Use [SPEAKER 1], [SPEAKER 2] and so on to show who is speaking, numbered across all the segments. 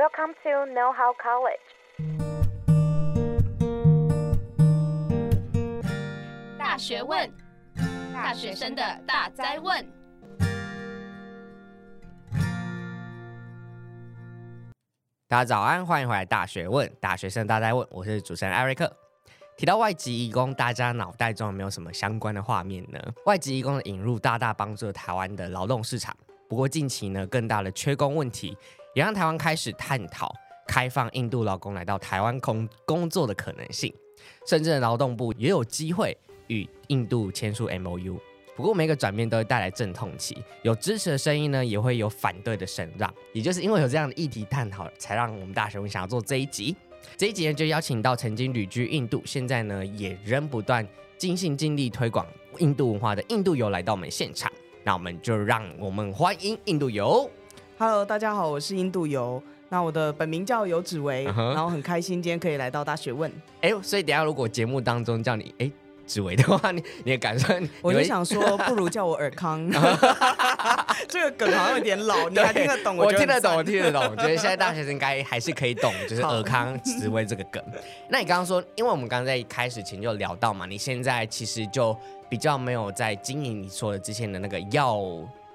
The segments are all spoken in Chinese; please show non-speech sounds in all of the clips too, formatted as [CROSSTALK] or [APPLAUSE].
[SPEAKER 1] Welcome to Know How College。
[SPEAKER 2] 大学问，大学生的大哉问。
[SPEAKER 3] 大家早安，欢迎回来《大学问》，大学生大哉问，我是主持人艾瑞克。提到外籍移工，大家脑袋中有没有什么相关的画面呢？外籍移工的引入大大帮助了台湾的劳动市场。不过近期呢，更大的缺工问题也让台湾开始探讨开放印度劳工来到台湾工工作的可能性，甚至劳动部也有机会与印度签署 MOU。不过每个转变都会带来阵痛期，有支持的声音呢，也会有反对的声浪。也就是因为有这样的议题探讨，才让我们大学问想要做这一集。这一集呢，就邀请到曾经旅居印度，现在呢也仍不断尽心尽力推广印度文化的印度游来到我们现场。那我们就让我们欢迎印度游。
[SPEAKER 4] Hello，大家好，我是印度游。那我的本名叫游子维，uh huh. 然后很开心今天可以来到大学问。
[SPEAKER 3] 哎呦，所以等下如果节目当中叫你哎子维的话，你你的感受？
[SPEAKER 4] 我就想说，[LAUGHS] 不如叫我尔康。[LAUGHS] 这个梗好像有点老，你还听得懂？
[SPEAKER 3] 我听得懂，我听得懂。我觉得现在大学生应该还是可以懂，就是尔康芷薇这个梗。那你刚刚说，因为我们刚刚在开始前就聊到嘛，你现在其实就。比较没有在经营你说的之前的那个要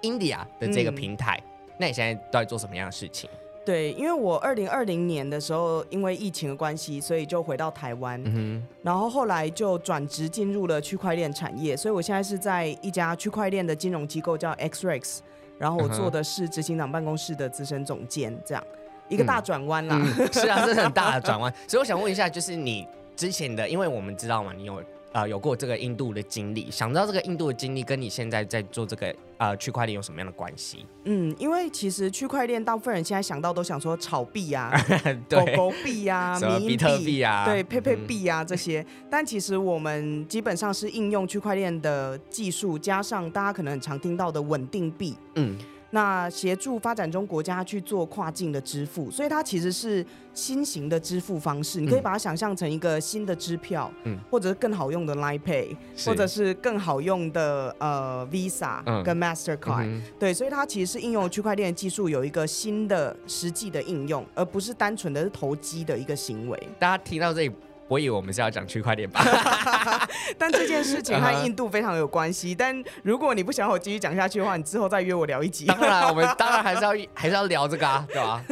[SPEAKER 3] India 的这个平台，嗯、那你现在到底做什么样的事情？
[SPEAKER 4] 对，因为我二零二零年的时候，因为疫情的关系，所以就回到台湾，嗯、然后后来就转职进入了区块链产业，所以我现在是在一家区块链的金融机构叫 XREX，然后我做的是执行长办公室的资深总监，这样一个大转弯啦、
[SPEAKER 3] 嗯嗯。是啊，是很大的 [LAUGHS] 转弯。所以我想问一下，就是你之前的，因为我们知道嘛，你有。啊、呃，有过这个印度的经历，想知道这个印度的经历跟你现在在做这个呃区块链有什么样的关系？
[SPEAKER 4] 嗯，因为其实区块链大部分人现在想到都想说炒币啊、[LAUGHS] 对狗狗币啊、
[SPEAKER 3] 比特币啊、
[SPEAKER 4] 对佩佩币啊这些，嗯、但其实我们基本上是应用区块链的技术，加上大家可能很常听到的稳定币，嗯。那协助发展中国家去做跨境的支付，所以它其实是新型的支付方式。你可以把它想象成一个新的支票，嗯，或者是更好用的 Line Pay，是或者是更好用的呃 Visa 跟 Mastercard。嗯、对，所以它其实是应用区块链技术有一个新的实际的应用，而不是单纯的是投机的一个行为。
[SPEAKER 3] 大家听到这里。我以为我们是要讲区块链吧，[LAUGHS]
[SPEAKER 4] 但这件事情和印度非常有关系。Uh [LAUGHS] huh. 但如果你不想和我继续讲下去的话，你之后再约我聊一集。当
[SPEAKER 3] 然，我们 [LAUGHS] 当然还是要还是要聊这个啊，对吧？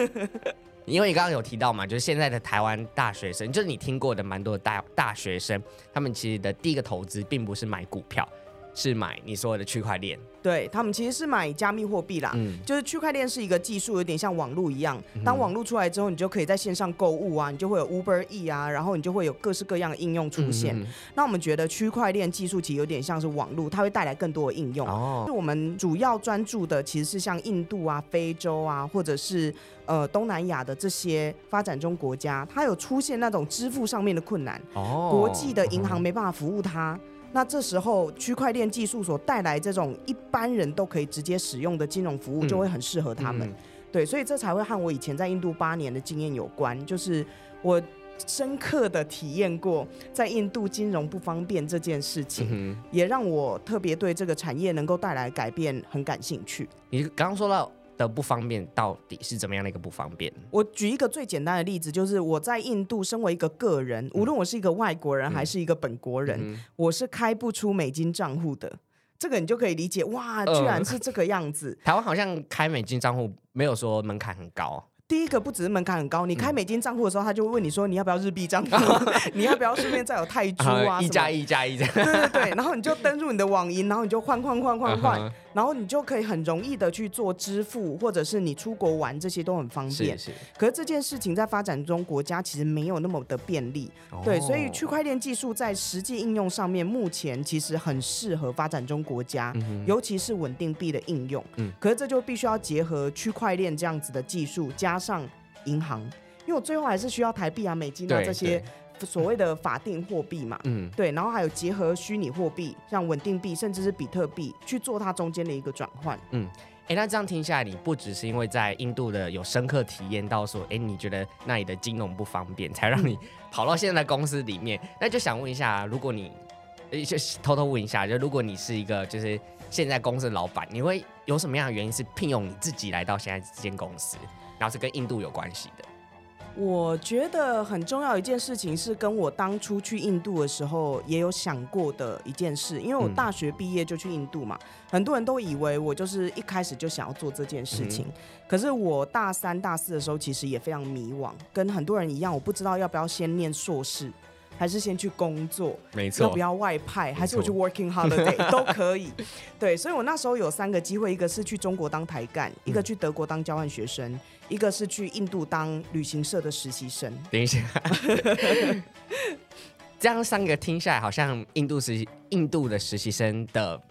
[SPEAKER 3] 因为你刚刚有提到嘛，就是现在的台湾大学生，就是你听过的蛮多的大大学生，他们其实的第一个投资并不是买股票。是买你所有的区块链，
[SPEAKER 4] 对，他们其实是买加密货币啦，嗯，就是区块链是一个技术，有点像网络一样。当网络出来之后，你就可以在线上购物啊，你就会有 Uber E 啊，然后你就会有各式各样的应用出现。嗯、那我们觉得区块链技术其实有点像是网络，它会带来更多的应用。哦，就我们主要专注的其实是像印度啊、非洲啊，或者是呃东南亚的这些发展中国家，它有出现那种支付上面的困难，哦，国际的银行没办法服务它。那这时候，区块链技术所带来这种一般人都可以直接使用的金融服务，就会很适合他们。嗯嗯、对，所以这才会和我以前在印度八年的经验有关，就是我深刻的体验过在印度金融不方便这件事情，嗯、也让我特别对这个产业能够带来改变很感兴趣。
[SPEAKER 3] 你刚刚说到。的不方便到底是怎么样的一个不方便？
[SPEAKER 4] 我举一个最简单的例子，就是我在印度，身为一个个人，无论我是一个外国人还是一个本国人，嗯、我是开不出美金账户的。这个你就可以理解，哇，居然是这个样子。
[SPEAKER 3] 呃、[LAUGHS] 台湾好像开美金账户没有说门槛很高。
[SPEAKER 4] 第一个不只是门槛很高，你开美金账户的时候，他就会问你说，你要不要日币账户？[LAUGHS] 你要不要顺便再有泰铢啊？
[SPEAKER 3] 一加一加一这样。
[SPEAKER 4] 对对对，然后你就登入你的网银，然后你就换换换换换，然后你就可以很容易的去做支付，或者是你出国玩这些都很方便。是是。可是这件事情在发展中国家其实没有那么的便利。对，所以区块链技术在实际应用上面，目前其实很适合发展中国家，尤其是稳定币的应用。嗯。可是这就必须要结合区块链这样子的技术，加上。银行，因为我最后还是需要台币啊、美金啊这些所谓的法定货币嘛，嗯，对，然后还有结合虚拟货币，像稳定币甚至是比特币去做它中间的一个转换，
[SPEAKER 3] 嗯，哎、欸，那这样听下来，你不只是因为在印度的有深刻体验到说，哎、欸，你觉得那里的金融不方便，才让你跑到现在的公司里面，那就想问一下，如果你，就偷偷问一下，就如果你是一个就是现在公司的老板，你会有什么样的原因是聘用你自己来到现在这间公司？然后是跟印度有关系的？
[SPEAKER 4] 我觉得很重要一件事情是跟我当初去印度的时候也有想过的一件事，因为我大学毕业就去印度嘛，嗯、很多人都以为我就是一开始就想要做这件事情，嗯、可是我大三、大四的时候其实也非常迷惘，跟很多人一样，我不知道要不要先念硕士。还是先去工作，
[SPEAKER 3] 没错，
[SPEAKER 4] 要不要外派？还是我去 working holiday [LAUGHS] 都可以。对，所以我那时候有三个机会，一个是去中国当台干，一个去德国当交换学生，一个是去印度当旅行社的实习生。
[SPEAKER 3] 等一下，[LAUGHS] 这样三个听下来，好像印度实习印度的实习生的。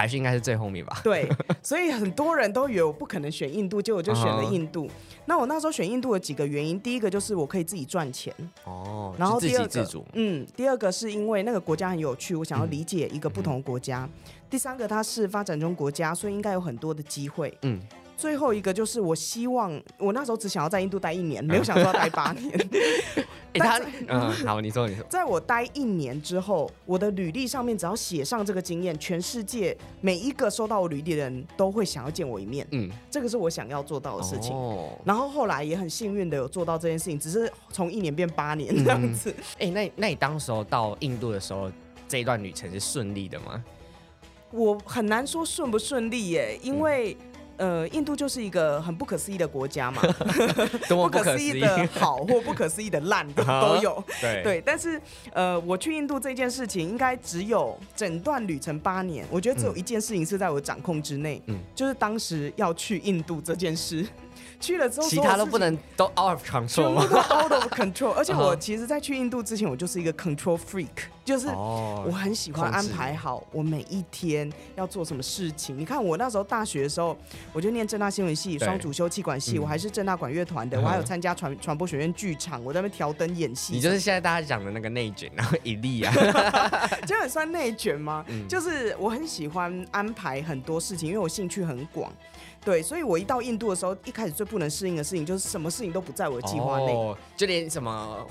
[SPEAKER 3] 排序应该是最后面吧？
[SPEAKER 4] 对，所以很多人都以为我不可能选印度，结果我就选了印度。Uh. 那我那时候选印度的几个原因，第一个就是我可以自己赚钱
[SPEAKER 3] 哦，
[SPEAKER 4] 然后第二
[SPEAKER 3] 个，
[SPEAKER 4] 嗯，第二个是因为那个国家很有趣，我想要理解一个不同的国家。嗯、第三个，它是发展中国家，所以应该有很多的机会。嗯。最后一个就是，我希望我那时候只想要在印度待一年，[LAUGHS] 没有想说要待八年。[LAUGHS]
[SPEAKER 3] 他嗯，好，你说你说，
[SPEAKER 4] 在我待一年之后，我的履历上面只要写上这个经验，全世界每一个收到我履历的人都会想要见我一面。嗯，这个是我想要做到的事情。哦，然后后来也很幸运的有做到这件事情，只是从一年变八年这样子。
[SPEAKER 3] 哎、嗯，那那你当时候到印度的时候，这一段旅程是顺利的吗？
[SPEAKER 4] 我很难说顺不顺利耶，因为。嗯呃，印度就是一个很不可思议的国家嘛 [LAUGHS] [LAUGHS]
[SPEAKER 3] 不
[SPEAKER 4] 可思议的好或不可思议的烂的都有。
[SPEAKER 3] 对 [LAUGHS]
[SPEAKER 4] 对，但是呃，我去印度这件事情，应该只有整段旅程八年，我觉得只有一件事情是在我的掌控之内，嗯，就是当时要去印度这件事。去了之后，
[SPEAKER 3] 其他都不能都 out of control 吗
[SPEAKER 4] ？out of control。[LAUGHS] 而且我其实，在去印度之前，我就是一个 control freak，就是我很喜欢安排好我每一天要做什么事情。你看，我那时候大学的时候，我就念正大新闻系，双主修气管系，我还是正大管乐团的，我还有参加传传播学院剧场，我在那边调灯演戏。
[SPEAKER 3] 你就是现在大家讲的那个内卷，然后一粒啊，[LAUGHS]
[SPEAKER 4] 这样也算内卷吗？就是我很喜欢安排很多事情，因为我兴趣很广。对，所以我一到印度的时候，一开始最不能适应的事情就是什么事情都不在我的计划
[SPEAKER 3] 内，就连什么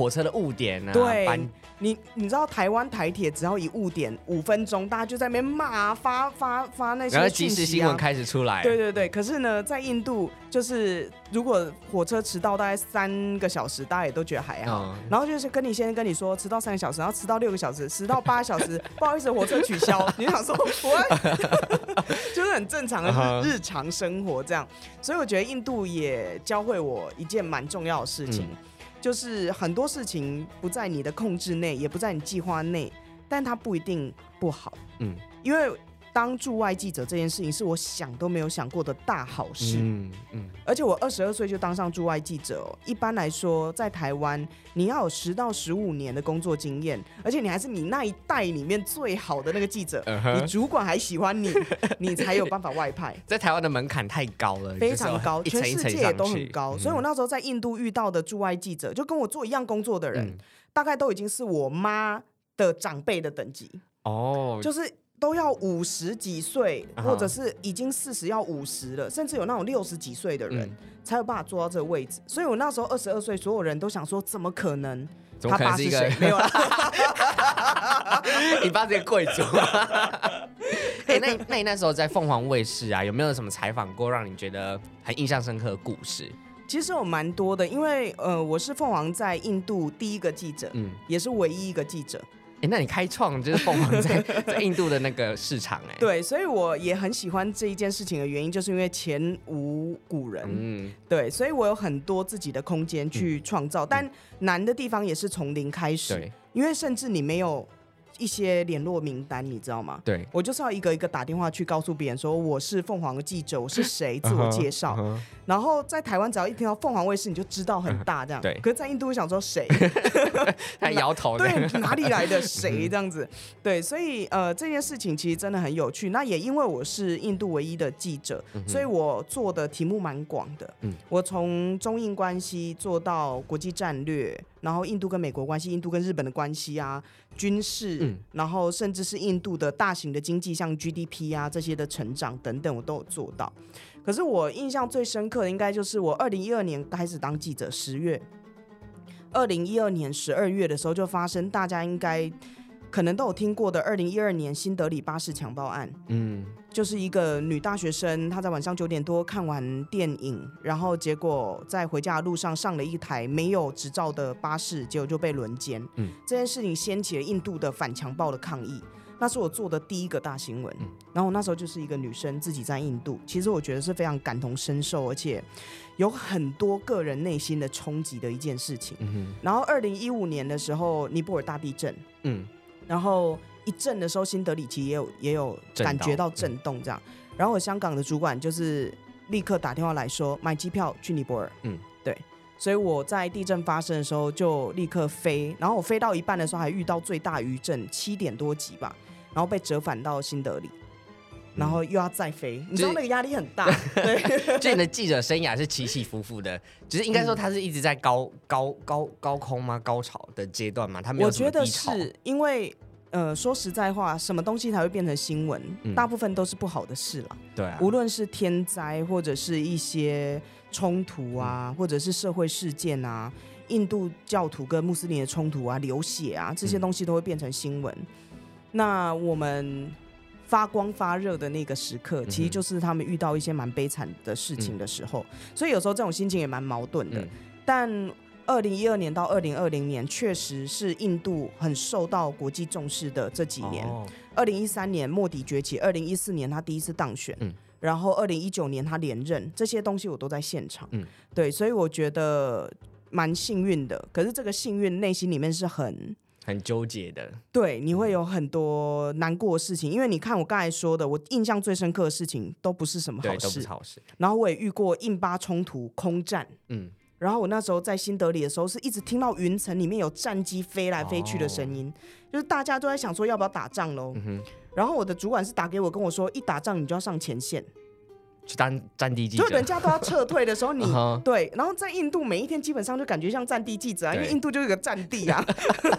[SPEAKER 3] 火火车的误点啊。
[SPEAKER 4] 对，你你知道台湾台铁只要一误点五分钟，大家就在那边骂发发发那些讯息啊，然后即时
[SPEAKER 3] 新闻开始出来。
[SPEAKER 4] 对对对，可是呢，在印度就是。如果火车迟到大概三个小时，大家也都觉得还好。嗯、然后就是跟你先跟你说迟到三个小时，然后迟到六个小时，迟到八个小时，[LAUGHS] 不好意思，火车取消。你想说我，[LAUGHS] [LAUGHS] 就是很正常的日常生活这样。所以我觉得印度也教会我一件蛮重要的事情，嗯、就是很多事情不在你的控制内，也不在你计划内，但它不一定不好。嗯，因为。当驻外记者这件事情是我想都没有想过的大好事，嗯嗯，而且我二十二岁就当上驻外记者哦。一般来说，在台湾你要有十到十五年的工作经验，而且你还是你那一代里面最好的那个记者，你主管还喜欢你，[LAUGHS] 你才有办法外派。
[SPEAKER 3] 在台湾的门槛太高了，
[SPEAKER 4] 非常高，全世界也都很高。所以我那时候在印度遇到的驻外记者，就跟我做一样工作的人，大概都已经是我妈的长辈的等级哦，就是。都要五十几岁，或者是已经四十要五十了，甚至有那种六十几岁的人，才有办法坐到这个位置。所以我那时候二十二岁，所有人都想说，怎么可能？他爸是谁？没有啦，[LAUGHS]
[SPEAKER 3] 你爸是个贵族。[LAUGHS] 哎，那那你那时候在凤凰卫视啊，有没有什么采访过让你觉得很印象深刻的故事？
[SPEAKER 4] 其实有蛮多的，因为呃，我是凤凰在印度第一个记者，嗯，也是唯一一个记者。
[SPEAKER 3] 哎，那你开创就是凤凰在 [LAUGHS] 在印度的那个市场哎。
[SPEAKER 4] 对，所以我也很喜欢这一件事情的原因，就是因为前无古人。嗯。对，所以我有很多自己的空间去创造，嗯、但难的地方也是从零开始。对。因为甚至你没有。一些联络名单，你知道吗？
[SPEAKER 3] 对，
[SPEAKER 4] 我就是要一个一个打电话去告诉别人说我是凤凰的记者，我是谁，自我 [LAUGHS] 介绍。Uh huh, uh huh. 然后在台湾，只要一听到凤凰卫视，你就知道很大这样。[LAUGHS] 对。可是，在印度，我想说谁？[LAUGHS]
[SPEAKER 3] 他摇头。
[SPEAKER 4] 对，哪里来的谁这样子？对，所以呃，这件事情其实真的很有趣。那也因为我是印度唯一的记者，嗯、所以我做的题目蛮广的。嗯。我从中印关系做到国际战略。然后印度跟美国关系，印度跟日本的关系啊，军事，嗯、然后甚至是印度的大型的经济，像 GDP 啊这些的成长等等，我都有做到。可是我印象最深刻的，应该就是我二零一二年开始当记者，十月，二零一二年十二月的时候就发生大家应该可能都有听过的二零一二年新德里巴士强暴案。嗯，就是一个女大学生，她在晚上九点多看完电影，然后结果在回家的路上上了一台没有执照的巴士，结果就被轮奸。嗯，这件事情掀起了印度的反强暴的抗议。那是我做的第一个大新闻，嗯、然后我那时候就是一个女生自己在印度，其实我觉得是非常感同身受，而且有很多个人内心的冲击的一件事情。嗯、然后二零一五年的时候，尼泊尔大地震，嗯，然后一震的时候，新德里其实也有也有感觉到震动，这样。嗯、然后我香港的主管就是立刻打电话来说买机票去尼泊尔，嗯，对，所以我在地震发生的时候就立刻飞，然后我飞到一半的时候还遇到最大余震七点多级吧。然后被折返到新德里，然后又要再飞，嗯、你知道那个压力很大。[LAUGHS] 对，[LAUGHS]
[SPEAKER 3] 就你的记者生涯是起起伏伏的，只是应该说他是一直在高、嗯、高高高空吗？高潮的阶段嘛？他没有。
[SPEAKER 4] 我觉得是因为，呃，说实在话，什么东西才会变成新闻？嗯、大部分都是不好的事了。
[SPEAKER 3] 对、啊，
[SPEAKER 4] 无论是天灾，或者是一些冲突啊，嗯、或者是社会事件啊，印度教徒跟穆斯林的冲突啊，流血啊，这些东西都会变成新闻。嗯那我们发光发热的那个时刻，其实就是他们遇到一些蛮悲惨的事情的时候，嗯、所以有时候这种心情也蛮矛盾的。嗯、但二零一二年到二零二零年，确实是印度很受到国际重视的这几年。二零一三年莫迪崛起，二零一四年他第一次当选，嗯、然后二零一九年他连任，这些东西我都在现场。嗯、对，所以我觉得蛮幸运的。可是这个幸运内心里面是很。
[SPEAKER 3] 很纠结的，
[SPEAKER 4] 对，你会有很多难过的事情，因为你看我刚才说的，我印象最深刻的事情都不是什么好事，
[SPEAKER 3] 都不是好事。
[SPEAKER 4] 然后我也遇过印巴冲突空战，嗯，然后我那时候在新德里的时候，是一直听到云层里面有战机飞来飞去的声音，哦、就是大家都在想说要不要打仗喽。嗯、然后我的主管是打给我跟我说，一打仗你就要上前线。
[SPEAKER 3] 去当战地记者，
[SPEAKER 4] 就人家都要撤退的时候你，你、[LAUGHS] uh. 对，然后在印度每一天基本上就感觉像战地记者啊，因为印度就是个战地啊。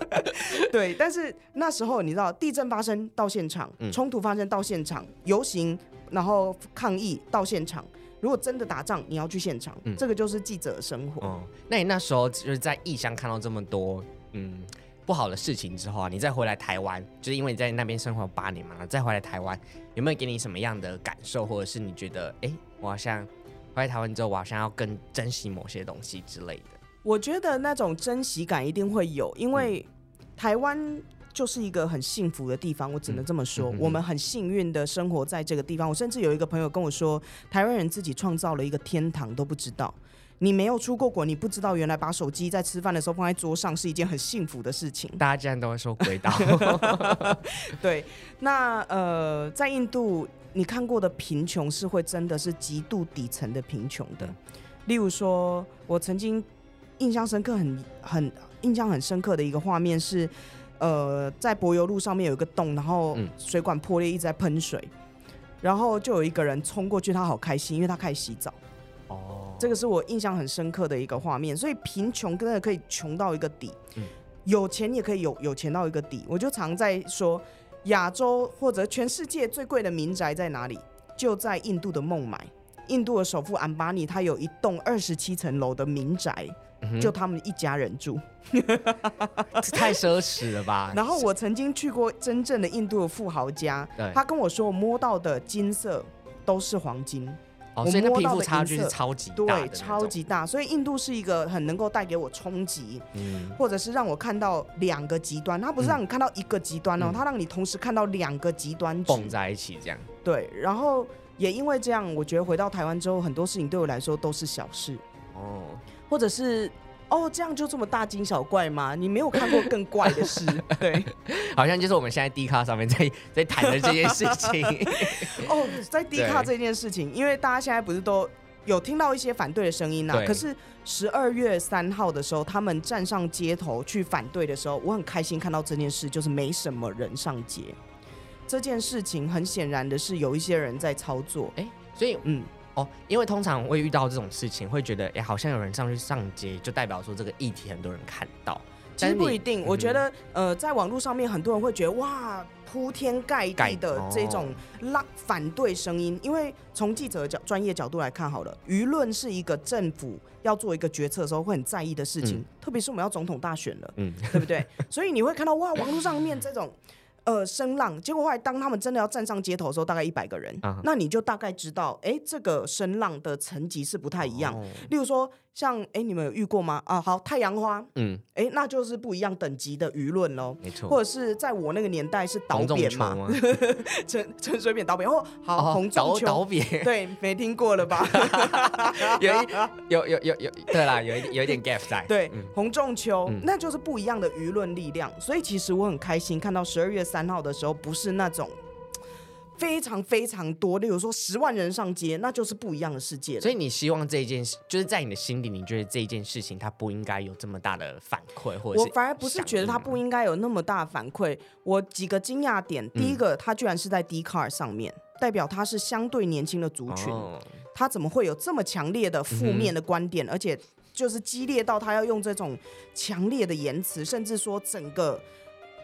[SPEAKER 4] [LAUGHS] 对，但是那时候你知道，地震发生到现场，冲突发生到现场，游行然后抗议到现场，如果真的打仗，你要去现场，嗯、这个就是记者的生活。
[SPEAKER 3] 哦、那你那时候就是在异乡看到这么多，嗯。不好的事情之后啊，你再回来台湾，就是因为你在那边生活八年嘛，再回来台湾，有没有给你什么样的感受，或者是你觉得，哎、欸，我好像回来台湾之后，我好像要更珍惜某些东西之类的？
[SPEAKER 4] 我觉得那种珍惜感一定会有，因为台湾就是一个很幸福的地方，我只能这么说，嗯嗯嗯、我们很幸运的生活在这个地方。我甚至有一个朋友跟我说，台湾人自己创造了一个天堂都不知道。你没有出过国，你不知道原来把手机在吃饭的时候放在桌上是一件很幸福的事情。
[SPEAKER 3] 大家竟然都会说鬼岛。[LAUGHS]
[SPEAKER 4] 对，那呃，在印度，你看过的贫穷是会真的是极度底层的贫穷的。例如说，我曾经印象深刻很、很很印象很深刻的一个画面是，呃，在柏油路上面有一个洞，然后水管破裂，一直在喷水，然后就有一个人冲过去，他好开心，因为他开始洗澡。这个是我印象很深刻的一个画面，所以贫穷真的可以穷到一个底，嗯、有钱也可以有有钱到一个底。我就常在说，亚洲或者全世界最贵的民宅在哪里？就在印度的孟买，印度的首富安巴尼他有一栋二十七层楼的民宅，嗯、就他们一家人住，[LAUGHS]
[SPEAKER 3] 太奢侈了吧？[LAUGHS]
[SPEAKER 4] 然后我曾经去过真正的印度的富豪家，他跟我说，我摸到的金色都是黄金。
[SPEAKER 3] 哦，所以那贫富差距是超级大，
[SPEAKER 4] 对，超级大。所以印度是一个很能够带给我冲击，嗯，或者是让我看到两个极端。它不是让你看到一个极端哦，嗯、它让你同时看到两个极端
[SPEAKER 3] 蹦在一起这样。
[SPEAKER 4] 对，然后也因为这样，我觉得回到台湾之后，很多事情对我来说都是小事哦，或者是。哦，这样就这么大惊小怪吗？你没有看过更怪的事？[LAUGHS] 对，
[SPEAKER 3] 好像就是我们现在 D 卡上面在 [LAUGHS] 在谈的这件事情。[LAUGHS]
[SPEAKER 4] 哦，在 D 卡这件事情，因为大家现在不是都有听到一些反对的声音呐、可是十二月三号的时候，他们站上街头去反对的时候，我很开心看到这件事，就是没什么人上街。这件事情很显然的是有一些人在操作。哎，
[SPEAKER 3] 所以嗯。哦，因为通常会遇到这种事情，会觉得哎，好像有人上去上街，就代表说这个议题很多人看到。
[SPEAKER 4] 其实不一定，我觉得呃，在网络上面很多人会觉得哇，铺天盖地的这种拉反对声音，因为从记者角专业角度来看好了，舆论是一个政府要做一个决策的时候会很在意的事情，嗯、特别是我们要总统大选了，嗯，对不对？[LAUGHS] 所以你会看到哇，网络上面这种。呃，声浪，结果后来当他们真的要站上街头的时候，大概一百个人，uh. 那你就大概知道，哎、欸，这个声浪的层级是不太一样。Oh. 例如说。像哎，你们有遇过吗？啊，好，太阳花，嗯，哎，那就是不一样等级的舆论喽，没错。或者是在我那个年代是导扁嘛，[LAUGHS] 陈陈水扁导扁，哦，好，洪仲秋导扁，对，没听过了吧？[LAUGHS]
[SPEAKER 3] 有有有有有，对啦，有一有一点 gap 在，[LAUGHS]
[SPEAKER 4] 对，洪仲秋，那就是不一样的舆论力量。所以其实我很开心看到十二月三号的时候，不是那种。非常非常多，例如说十万人上街，那就是不一样的世界。
[SPEAKER 3] 所以你希望这一件事，就是在你的心里，你觉得这一件事情它不应该有这么大的反馈，或者
[SPEAKER 4] 我反而不是觉得它不应该有那么大的反馈。我几个惊讶点，第一个，它居然是在 Dcard 上面，代表它是相对年轻的族群，它怎么会有这么强烈的负面的观点，而且就是激烈到他要用这种强烈的言辞，甚至说整个。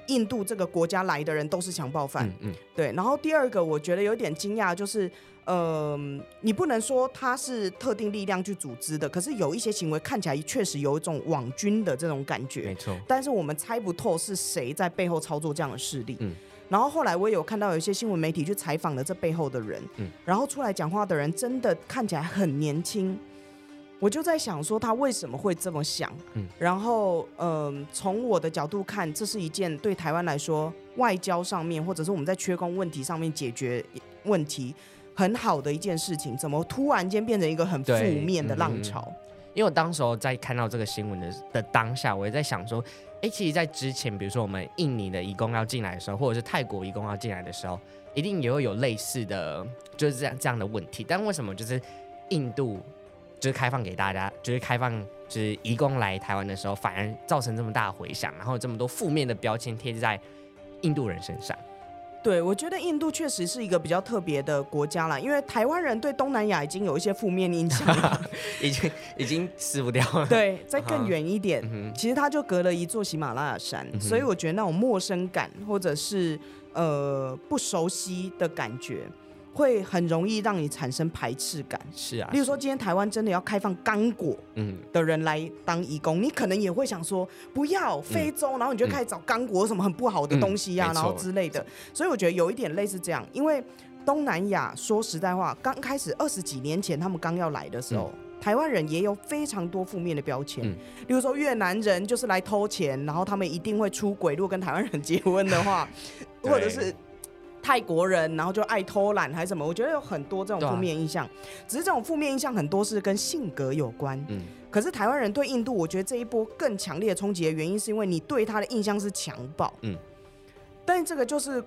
[SPEAKER 4] 印度这个国家来的人都是强暴犯，嗯嗯、对。然后第二个，我觉得有点惊讶，就是，呃，你不能说他是特定力量去组织的，可是有一些行为看起来确实有一种网军的这种感觉，没错。但是我们猜不透是谁在背后操作这样的势力。嗯、然后后来我也有看到有一些新闻媒体去采访了这背后的人，嗯、然后出来讲话的人真的看起来很年轻。我就在想说他为什么会这么想，嗯，然后嗯，从我的角度看，这是一件对台湾来说外交上面，或者是我们在缺工问题上面解决问题很好的一件事情，怎么突然间变成一个很负面的浪潮？嗯，
[SPEAKER 3] 因为我当时候在看到这个新闻的的当下，我也在想说，哎，其实，在之前，比如说我们印尼的移工要进来的时候，或者是泰国移工要进来的时候，一定也会有类似的，就是这样这样的问题。但为什么就是印度？就是开放给大家，就是开放，就是移工来台湾的时候，反而造成这么大的回响，然后这么多负面的标签贴在印度人身上。
[SPEAKER 4] 对，我觉得印度确实是一个比较特别的国家啦，因为台湾人对东南亚已经有一些负面印象了，[LAUGHS]
[SPEAKER 3] 已经已经死不掉了。
[SPEAKER 4] 对，再更 [LAUGHS] 远一点，嗯、其实它就隔了一座喜马拉雅山，嗯、所以我觉得那种陌生感或者是呃不熟悉的感觉。会很容易让你产生排斥感，
[SPEAKER 3] 是啊。
[SPEAKER 4] 例如说，今天台湾真的要开放刚果，嗯，的人来当义工，嗯、你可能也会想说，不要非洲，嗯、然后你就开始找刚果什么很不好的东西呀、然后之类的。所以我觉得有一点类似这样，因为东南亚说实在话，刚开始二十几年前他们刚要来的时候，嗯、台湾人也有非常多负面的标签，嗯、例如说越南人就是来偷钱，然后他们一定会出轨，如果跟台湾人结婚的话，对 [LAUGHS] 或者是。泰国人，然后就爱偷懒还是什么？我觉得有很多这种负面印象，啊、只是这种负面印象很多是跟性格有关。嗯，可是台湾人对印度，我觉得这一波更强烈的冲击的原因，是因为你对他的印象是强暴。嗯，但是这个就是。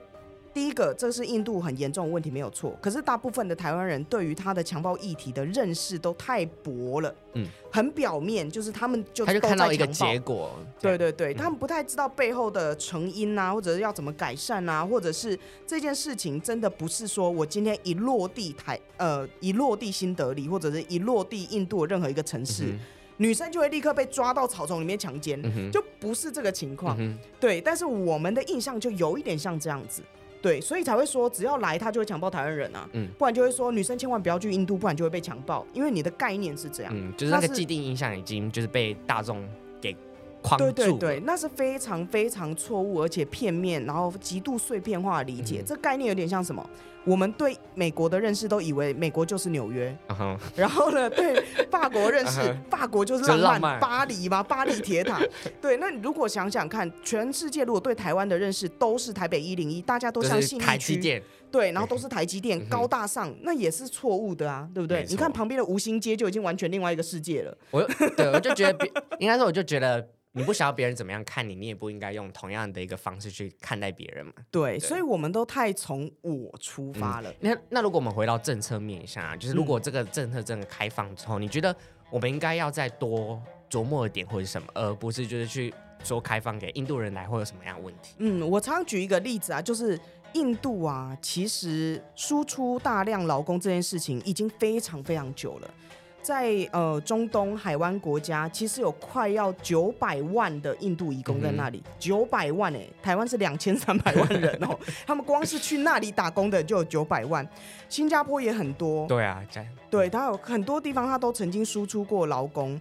[SPEAKER 4] 第一个，这是印度很严重的问题，没有错。可是大部分的台湾人对于他的强暴议题的认识都太薄了，嗯，很表面，就是他们就
[SPEAKER 3] 他就看到一个结果，
[SPEAKER 4] 对对对，嗯、他们不太知道背后的成因啊，或者是要怎么改善啊，或者是这件事情真的不是说我今天一落地台呃一落地新德里或者是一落地印度的任何一个城市，嗯、女生就会立刻被抓到草丛里面强奸，嗯、就不是这个情况，嗯、对。但是我们的印象就有一点像这样子。对，所以才会说，只要来他就会强暴台湾人啊，嗯，不然就会说女生千万不要去印度，不然就会被强暴，因为你的概念是这样，
[SPEAKER 3] 嗯，就是那个既定印象已经就是被大众给框住，
[SPEAKER 4] 对对对，那是非常非常错误而且片面，然后极度碎片化的理解，嗯、这概念有点像什么？我们对美国的认识都以为美国就是纽约，uh huh. 然后呢，对法国认识，uh huh. 法国就是浪漫，浪漫巴黎嘛，巴黎铁塔。[LAUGHS] 对，那你如果想想看，全世界如果对台湾的认识都是台北一零一，大家都相信台积电，对，然后都是台积电高大上，那也是错误的啊，对不对？你看旁边的吴兴街就已经完全另外一个世界了。
[SPEAKER 3] 我，对，我就觉得，应该说，我就觉得。你不想要别人怎么样看你，你也不应该用同样的一个方式去看待别人嘛。
[SPEAKER 4] 对，对所以我们都太从我出发了。
[SPEAKER 3] 嗯、那那如果我们回到政策面上，就是如果这个政策真的开放之后，嗯、你觉得我们应该要再多琢磨一点或者什么，而不是就是去说开放给印度人来会有什么样的问题？
[SPEAKER 4] 嗯，我常常举一个例子啊，就是印度啊，其实输出大量劳工这件事情已经非常非常久了。在呃中东海湾国家，其实有快要九百万的印度移工在那里，九百、嗯、万哎、欸，台湾是两千三百万人哦、喔，[LAUGHS] 他们光是去那里打工的就有九百万，新加坡也很多，
[SPEAKER 3] 对啊，
[SPEAKER 4] 对，他有很多地方他都曾经输出过劳工，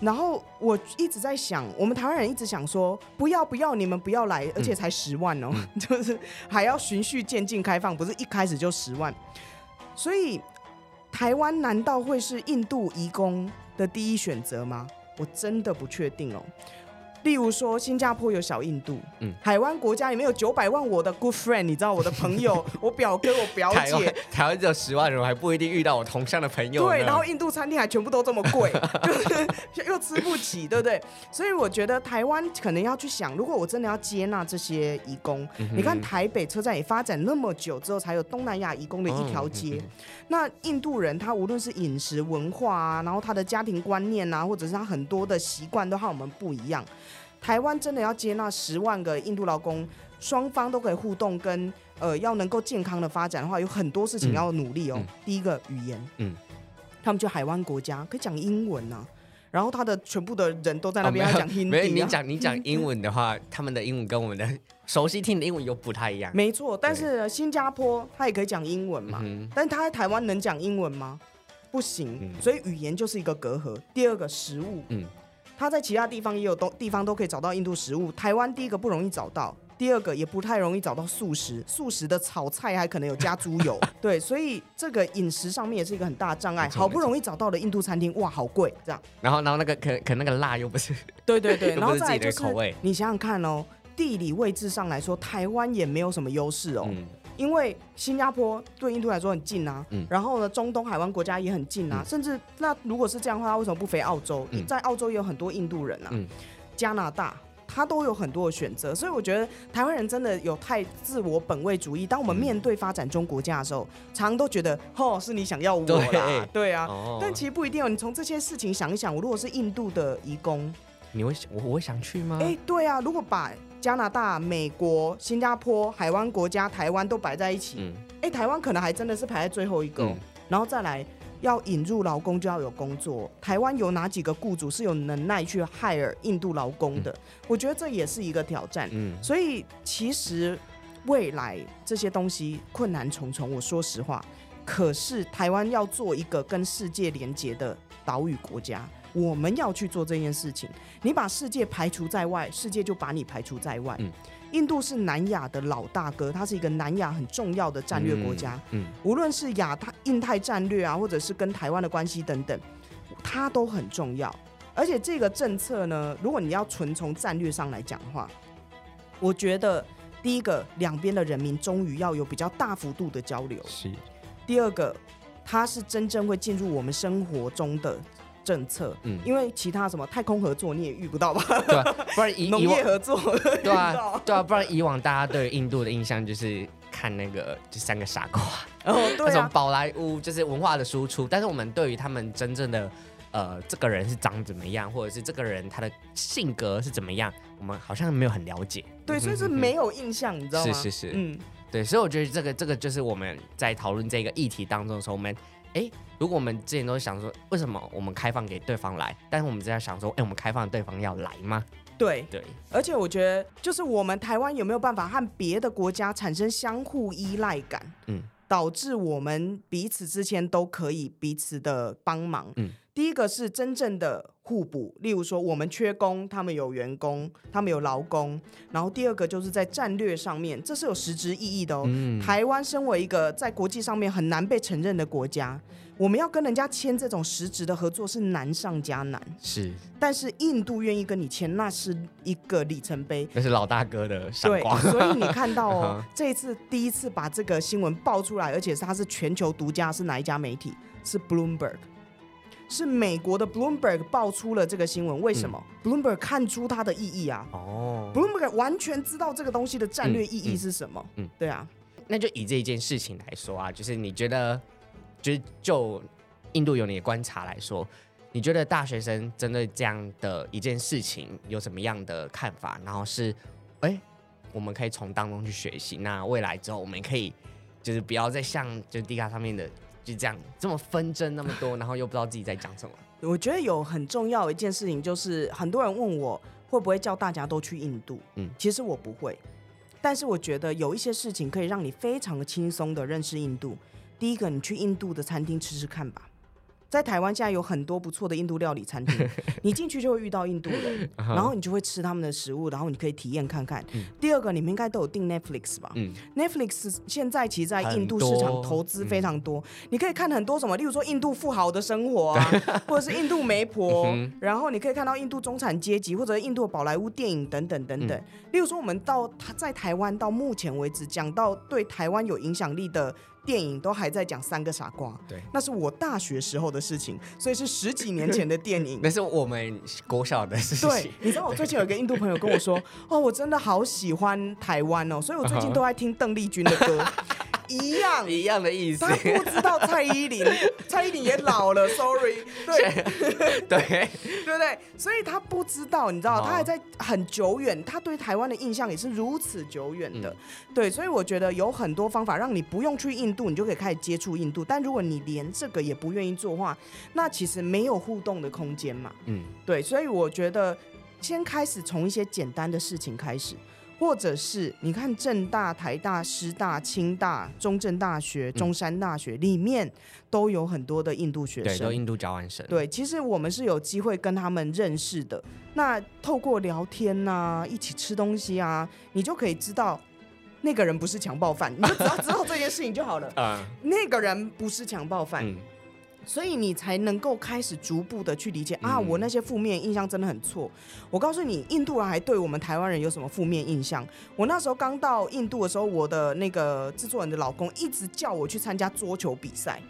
[SPEAKER 4] 然后我一直在想，我们台湾人一直想说不要不要，你们不要来，而且才十万哦、[LAUGHS] 就是还要循序渐进开放，不是一开始就十万，所以。台湾难道会是印度移工的第一选择吗？我真的不确定哦。例如说，新加坡有小印度，嗯，海湾国家里面有九百万我的 good friend，你知道我的朋友，[LAUGHS] 我表哥，我表姐，
[SPEAKER 3] 台湾只有十万人，我还不一定遇到我同乡的朋友。
[SPEAKER 4] 对，然后印度餐厅还全部都这么贵，[LAUGHS] 就是 [LAUGHS] 又吃不起，对不对？所以我觉得台湾可能要去想，如果我真的要接纳这些移工，嗯、你看台北车站也发展那么久之后，才有东南亚移工的一条街。嗯、那印度人他无论是饮食文化啊，然后他的家庭观念啊，或者是他很多的习惯都和我们不一样。台湾真的要接纳十万个印度劳工，双方都可以互动跟，跟呃要能够健康的发展的话，有很多事情要努力哦。嗯嗯、第一个语言，嗯，他们去海湾国家可以讲英文呐、啊，然后他的全部的人都在那边要讲英文。
[SPEAKER 3] 没有，你讲你讲英文的话，他们的英文跟我们的熟悉听的英文又不太一样。
[SPEAKER 4] 没错，但是新加坡他也可以讲英文嘛，但他在台湾能讲英文吗？不行，嗯、所以语言就是一个隔阂。第二个食物，嗯。他在其他地方也有都地方都可以找到印度食物，台湾第一个不容易找到，第二个也不太容易找到素食，素食的炒菜还可能有加猪油，[LAUGHS] 对，所以这个饮食上面也是一个很大的障碍。好不容易找到的印度餐厅，哇，好贵，这样。
[SPEAKER 3] 然后，然后那个可可那个辣又不是，[LAUGHS]
[SPEAKER 4] 对对对，[LAUGHS] 然后再来
[SPEAKER 3] 就是口味，
[SPEAKER 4] 你想想看哦，地理位置上来说，台湾也没有什么优势哦。嗯因为新加坡对印度来说很近啊，嗯、然后呢，中东海湾国家也很近啊，嗯、甚至那如果是这样的话，他为什么不飞澳洲？嗯、在澳洲也有很多印度人啊，嗯、加拿大他都有很多的选择，所以我觉得台湾人真的有太自我本位主义。当我们面对发展中国家的时候，嗯、常常都觉得哦，是你想要我啦，[LAUGHS] 对，对啊，哦、但其实不一定哦。你从这些事情想一想，我如果是印度的移工，
[SPEAKER 3] 你会我我会想去吗？
[SPEAKER 4] 哎，对啊，如果把加拿大、美国、新加坡、海湾国家、台湾都摆在一起，嗯，哎，台湾可能还真的是排在最后一个，嗯、然后再来要引入劳工就要有工作。台湾有哪几个雇主是有能耐去 hire 印度劳工的？嗯、我觉得这也是一个挑战。嗯，所以其实未来这些东西困难重重。我说实话，可是台湾要做一个跟世界连接的岛屿国家。我们要去做这件事情，你把世界排除在外，世界就把你排除在外。嗯，印度是南亚的老大哥，它是一个南亚很重要的战略国家。嗯，嗯，无论是亚太、印太战略啊，或者是跟台湾的关系等等，它都很重要。而且这个政策呢，如果你要纯从战略上来讲的话，我觉得第一个，两边的人民终于要有比较大幅度的交流。是。第二个，它是真正会进入我们生活中的。政策，嗯，因为其他什么太空合作你也遇不到吧？
[SPEAKER 3] 对吧？不然以 [LAUGHS]
[SPEAKER 4] 农业合作，
[SPEAKER 3] 对啊，[LAUGHS] 对啊，不然以往大家对印度的印象就是看那个这三个傻瓜，哦，对啊，那种宝莱坞就是文化的输出，但是我们对于他们真正的呃这个人是长怎么样，或者是这个人他的性格是怎么样，我们好像没有很了解，
[SPEAKER 4] 对，所以是没有印象，你知道吗？
[SPEAKER 3] 是是是，嗯，对，所以我觉得这个这个就是我们在讨论这个议题当中的时候，我们。哎，如果我们之前都想说，为什么我们开放给对方来？但是我们在想说，哎，我们开放对方要来吗？
[SPEAKER 4] 对
[SPEAKER 3] 对。
[SPEAKER 4] 对，而且我觉得，就是我们台湾有没有办法和别的国家产生相互依赖感？嗯，导致我们彼此之间都可以彼此的帮忙。嗯。第一个是真正的互补，例如说我们缺工，他们有员工，他们有劳工。然后第二个就是在战略上面，这是有实质意义的哦。嗯、台湾身为一个在国际上面很难被承认的国家，我们要跟人家签这种实质的合作是难上加难。
[SPEAKER 3] 是，
[SPEAKER 4] 但是印度愿意跟你签，那是一个里程碑。
[SPEAKER 3] 那是老大哥的闪光。
[SPEAKER 4] 对，所以你看到哦，这一次第一次把这个新闻爆出来，而且是它是全球独家，是哪一家媒体？是 Bloomberg。是美国的 Bloomberg 爆出了这个新闻，为什么、嗯、？Bloomberg 看出它的意义啊。哦，Bloomberg 完全知道这个东西的战略意义是什么。嗯，对啊。
[SPEAKER 3] 那就以这一件事情来说啊，就是你觉得，就是就印度有你的观察来说，你觉得大学生针对这样的一件事情有什么样的看法？然后是，哎、欸，我们可以从当中去学习。那未来之后，我们可以就是不要再像就 D 卡上面的。就这样这么纷争那么多，然后又不知道自己在讲什么？
[SPEAKER 4] 我觉得有很重要的一件事情，就是很多人问我会不会叫大家都去印度。嗯，其实我不会，但是我觉得有一些事情可以让你非常的轻松的认识印度。第一个，你去印度的餐厅吃吃看吧。在台湾现在有很多不错的印度料理餐厅，[LAUGHS] 你进去就会遇到印度人，然后你就会吃他们的食物，然后你可以体验看看。嗯、第二个，你们应该都有订 Netflix 吧？嗯、Netflix 现在其实在印度市场投资非常多，多嗯、你可以看很多什么，例如说印度富豪的生活啊，[LAUGHS] 或者是印度媒婆，然后你可以看到印度中产阶级或者印度宝莱坞电影等等等等。嗯、例如说，我们到在台湾到目前为止讲到对台湾有影响力的。电影都还在讲三个傻瓜，对，那是我大学时候的事情，所以是十几年前的电影。[LAUGHS]
[SPEAKER 3] 那是我们国小的事情。
[SPEAKER 4] 对，你知道我最近有一个印度朋友跟我说，哦，我真的好喜欢台湾哦，所以我最近都在听邓丽君的歌。[LAUGHS] 一样。
[SPEAKER 3] 一样的意思，
[SPEAKER 4] 他不知道蔡依林，[LAUGHS] 蔡依林也老了，sorry，对。
[SPEAKER 3] 对。[LAUGHS] [LAUGHS] 对
[SPEAKER 4] 不对？所以他不知道，你知道，他还在很久远，他对台湾的印象也是如此久远的，嗯、对，所以我觉得有很多方法让你不用去印度，你就可以开始接触印度。但如果你连这个也不愿意做的话，那其实没有互动的空间嘛，嗯，对，所以我觉得先开始从一些简单的事情开始。或者是你看正大、台大、师大、清大、中正大学、中山大学里面都有很多的印度学生，
[SPEAKER 3] 对，都印度交换生。
[SPEAKER 4] 对，其实我们是有机会跟他们认识的。那透过聊天呐、啊，一起吃东西啊，你就可以知道那个人不是强暴犯，你就只要知道这件事情就好了。[LAUGHS] 啊，那个人不是强暴犯。嗯所以你才能够开始逐步的去理解啊，我那些负面印象真的很错。我告诉你，印度人还对我们台湾人有什么负面印象？我那时候刚到印度的时候，我的那个制作人的老公一直叫我去参加桌球比赛。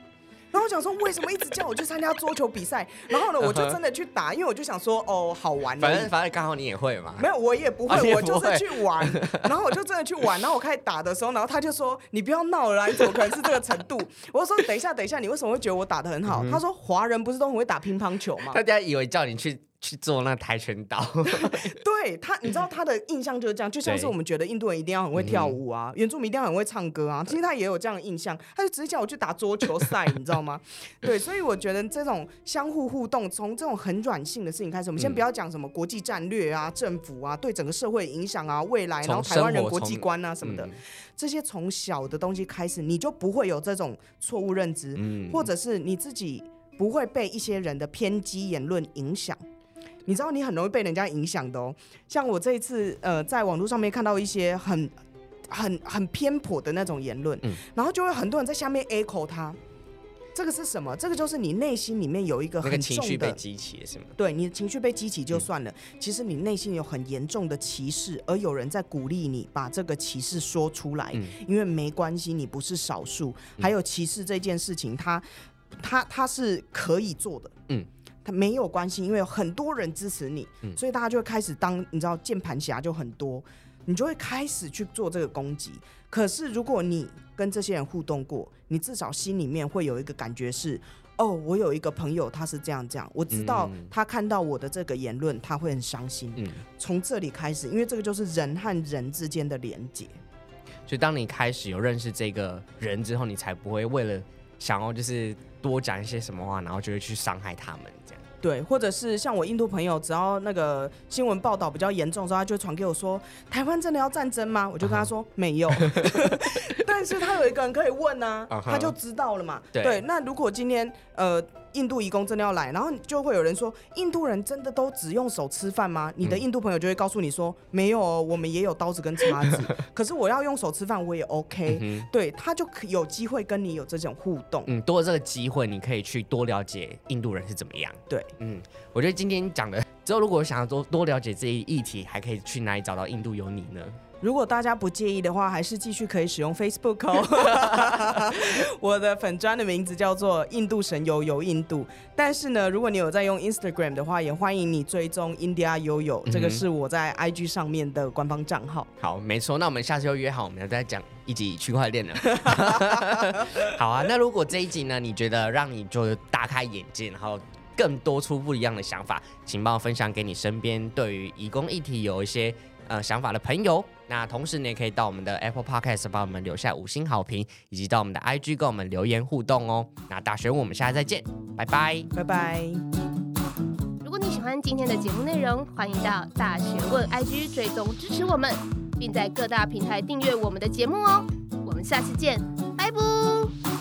[SPEAKER 4] 然后我想说，为什么一直叫我去参加桌球比赛？然后呢，我就真的去打，因为我就想说，哦，好玩。
[SPEAKER 3] 反正反正刚好你也会嘛。
[SPEAKER 4] 没有，我也不会，啊、我就是去玩。然后我就真的去玩。然后我开始打的时候，然后他就说：“你不要闹了啦，你怎么可能是这个程度？”我就说：“等一下，等一下，你为什么会觉得我打的很好？”嗯、他说：“华人不是都很会打乒乓球吗？”
[SPEAKER 3] 大家以为叫你去。去做那跆拳道，[LAUGHS]
[SPEAKER 4] 对他，你知道他的印象就是这样，就像是我们觉得印度人一定要很会跳舞啊，原住民一定要很会唱歌啊，其实他也有这样的印象，他就直接叫我去打桌球赛，你知道吗？[LAUGHS] 对，所以我觉得这种相互互动，从这种很软性的事情开始，我们先不要讲什么国际战略啊、政府啊对整个社会影响啊、未来，然后台湾人国际观啊什么的，这些从小的东西开始，你就不会有这种错误认知，或者是你自己不会被一些人的偏激言论影响。你知道你很容易被人家影响的哦，像我这一次呃，在网络上面看到一些很、很、很偏颇的那种言论，嗯，然后就会很多人在下面 echo 他，这个是什么？这个就是你内心里面有一个很重的
[SPEAKER 3] 情绪被激起，是吗？
[SPEAKER 4] 对，你的情绪被激起就算了，嗯，其实你内心有很严重的歧视，而有人在鼓励你把这个歧视说出来，嗯，因为没关系，你不是少数，还有歧视这件事情，它、它、它是可以做的，嗯。他没有关系，因为有很多人支持你，嗯、所以大家就会开始当你知道键盘侠就很多，你就会开始去做这个攻击。可是如果你跟这些人互动过，你至少心里面会有一个感觉是，哦，我有一个朋友他是这样这样，我知道他看到我的这个言论他会很伤心。嗯、从这里开始，因为这个就是人和人之间的连接。
[SPEAKER 3] 所以当你开始有认识这个人之后，你才不会为了想要就是。多讲一些什么话，然后就会去伤害他们，这样。
[SPEAKER 4] 对，或者是像我印度朋友，只要那个新闻报道比较严重的时候，他就传给我说：“台湾真的要战争吗？”我就跟他说：“ uh huh. 没有。[LAUGHS] ” [LAUGHS] 但是他有一个人可以问啊，uh huh. 他就知道了嘛。对，对，那如果今天呃。印度移工真的要来，然后就会有人说，印度人真的都只用手吃饭吗？你的印度朋友就会告诉你说，没有哦，我们也有刀子跟叉子，[LAUGHS] 可是我要用手吃饭我也 OK，嗯，对，他就有机会跟你有这种互动，
[SPEAKER 3] 嗯，多了这个机会，你可以去多了解印度人是怎么样，
[SPEAKER 4] 对，
[SPEAKER 3] 嗯，我觉得今天讲的之后，如果想要多多了解这一议题，还可以去哪里找到印度有你呢？
[SPEAKER 4] 如果大家不介意的话，还是继续可以使用 Facebook 哦。[LAUGHS] 我的粉砖的名字叫做印度神游游印度。但是呢，如果你有在用 Instagram 的话，也欢迎你追踪 India 悠悠，这个是我在 IG 上面的官方账号。
[SPEAKER 3] 好，没错。那我们下次又约好，我们要再讲一集区块链了。[LAUGHS] 好啊，那如果这一集呢，你觉得让你就大开眼界，然后更多出不一样的想法，请帮我分享给你身边对于移工议题有一些呃想法的朋友。那同时你也可以到我们的 Apple Podcast 帮我们留下五星好评，以及到我们的 IG 跟我们留言互动哦。那大学问，我们下次再见，拜拜，
[SPEAKER 4] 拜拜。
[SPEAKER 2] 如果你喜欢今天的节目内容，欢迎到大学问 IG 追踪支持我们，并在各大平台订阅我们的节目哦。我们下次见，拜拜。